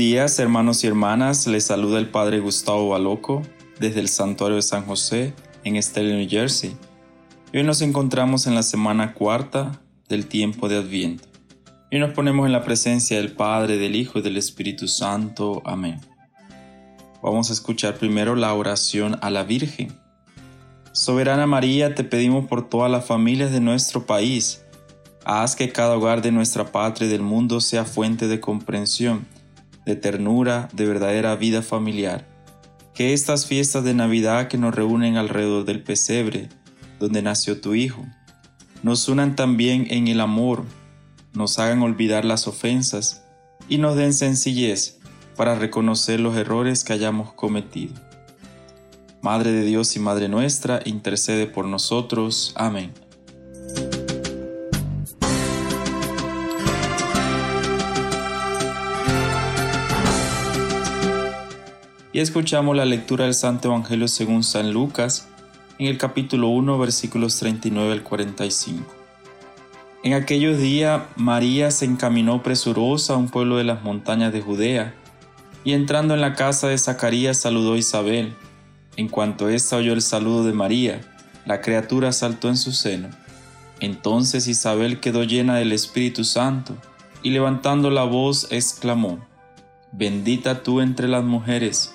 días, hermanos y hermanas. Les saluda el Padre Gustavo Baloco desde el Santuario de San José en Stella, New Jersey. Hoy nos encontramos en la semana cuarta del tiempo de Adviento. Y nos ponemos en la presencia del Padre, del Hijo y del Espíritu Santo. Amén. Vamos a escuchar primero la oración a la Virgen. Soberana María, te pedimos por todas las familias de nuestro país. Haz que cada hogar de nuestra patria y del mundo sea fuente de comprensión de ternura, de verdadera vida familiar. Que estas fiestas de Navidad que nos reúnen alrededor del pesebre, donde nació tu Hijo, nos unan también en el amor, nos hagan olvidar las ofensas y nos den sencillez para reconocer los errores que hayamos cometido. Madre de Dios y Madre nuestra, intercede por nosotros. Amén. Y escuchamos la lectura del Santo Evangelio según San Lucas en el capítulo 1 versículos 39 al 45. En aquellos días María se encaminó presurosa a un pueblo de las montañas de Judea y entrando en la casa de Zacarías saludó a Isabel. En cuanto ésta oyó el saludo de María, la criatura saltó en su seno. Entonces Isabel quedó llena del Espíritu Santo y levantando la voz exclamó, Bendita tú entre las mujeres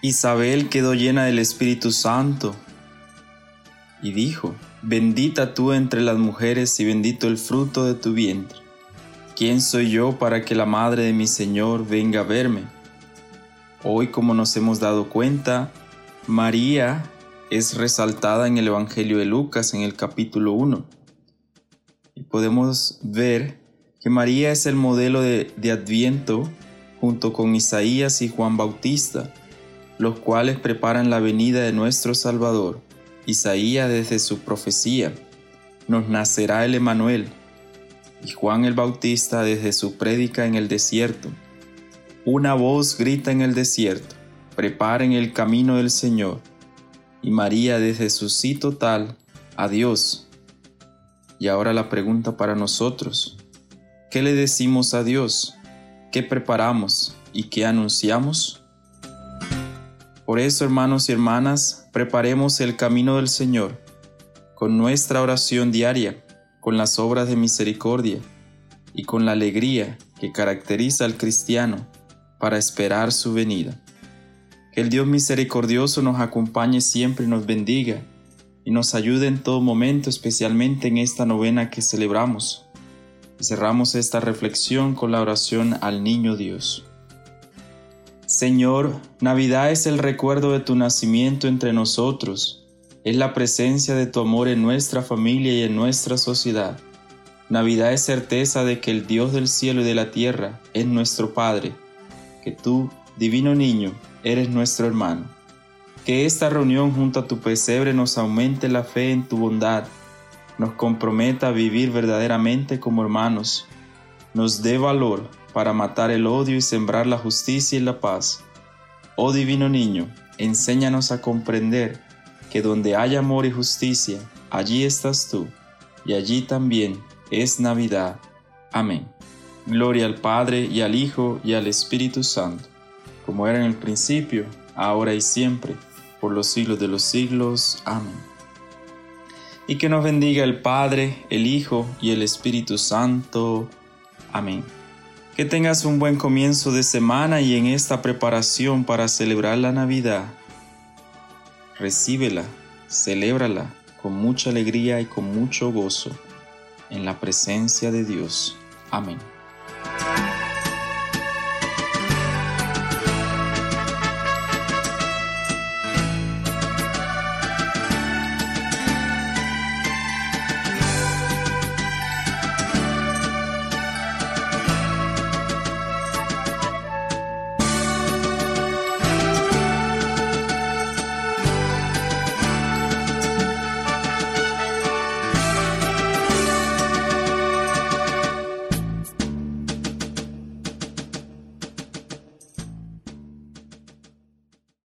Isabel quedó llena del Espíritu Santo y dijo, Bendita tú entre las mujeres y bendito el fruto de tu vientre. ¿Quién soy yo para que la madre de mi Señor venga a verme? Hoy, como nos hemos dado cuenta, María es resaltada en el Evangelio de Lucas en el capítulo 1. Y podemos ver que María es el modelo de, de Adviento junto con Isaías y Juan Bautista los cuales preparan la venida de nuestro Salvador. Isaías desde su profecía, nos nacerá el Emanuel, y Juan el Bautista desde su prédica en el desierto. Una voz grita en el desierto, preparen el camino del Señor, y María desde su sí total, a Dios. Y ahora la pregunta para nosotros, ¿qué le decimos a Dios? ¿Qué preparamos y qué anunciamos? Por eso, hermanos y hermanas, preparemos el camino del Señor con nuestra oración diaria, con las obras de misericordia y con la alegría que caracteriza al cristiano para esperar su venida. Que el Dios misericordioso nos acompañe siempre y nos bendiga y nos ayude en todo momento, especialmente en esta novena que celebramos. cerramos esta reflexión con la oración al Niño Dios. Señor, Navidad es el recuerdo de tu nacimiento entre nosotros, es la presencia de tu amor en nuestra familia y en nuestra sociedad. Navidad es certeza de que el Dios del cielo y de la tierra es nuestro Padre, que tú, divino niño, eres nuestro hermano. Que esta reunión junto a tu pesebre nos aumente la fe en tu bondad, nos comprometa a vivir verdaderamente como hermanos, nos dé valor para matar el odio y sembrar la justicia y la paz. Oh divino niño, enséñanos a comprender que donde hay amor y justicia, allí estás tú, y allí también es Navidad. Amén. Gloria al Padre y al Hijo y al Espíritu Santo, como era en el principio, ahora y siempre, por los siglos de los siglos. Amén. Y que nos bendiga el Padre, el Hijo y el Espíritu Santo. Amén. Que tengas un buen comienzo de semana y en esta preparación para celebrar la Navidad, recíbela, celébrala con mucha alegría y con mucho gozo en la presencia de Dios. Amén.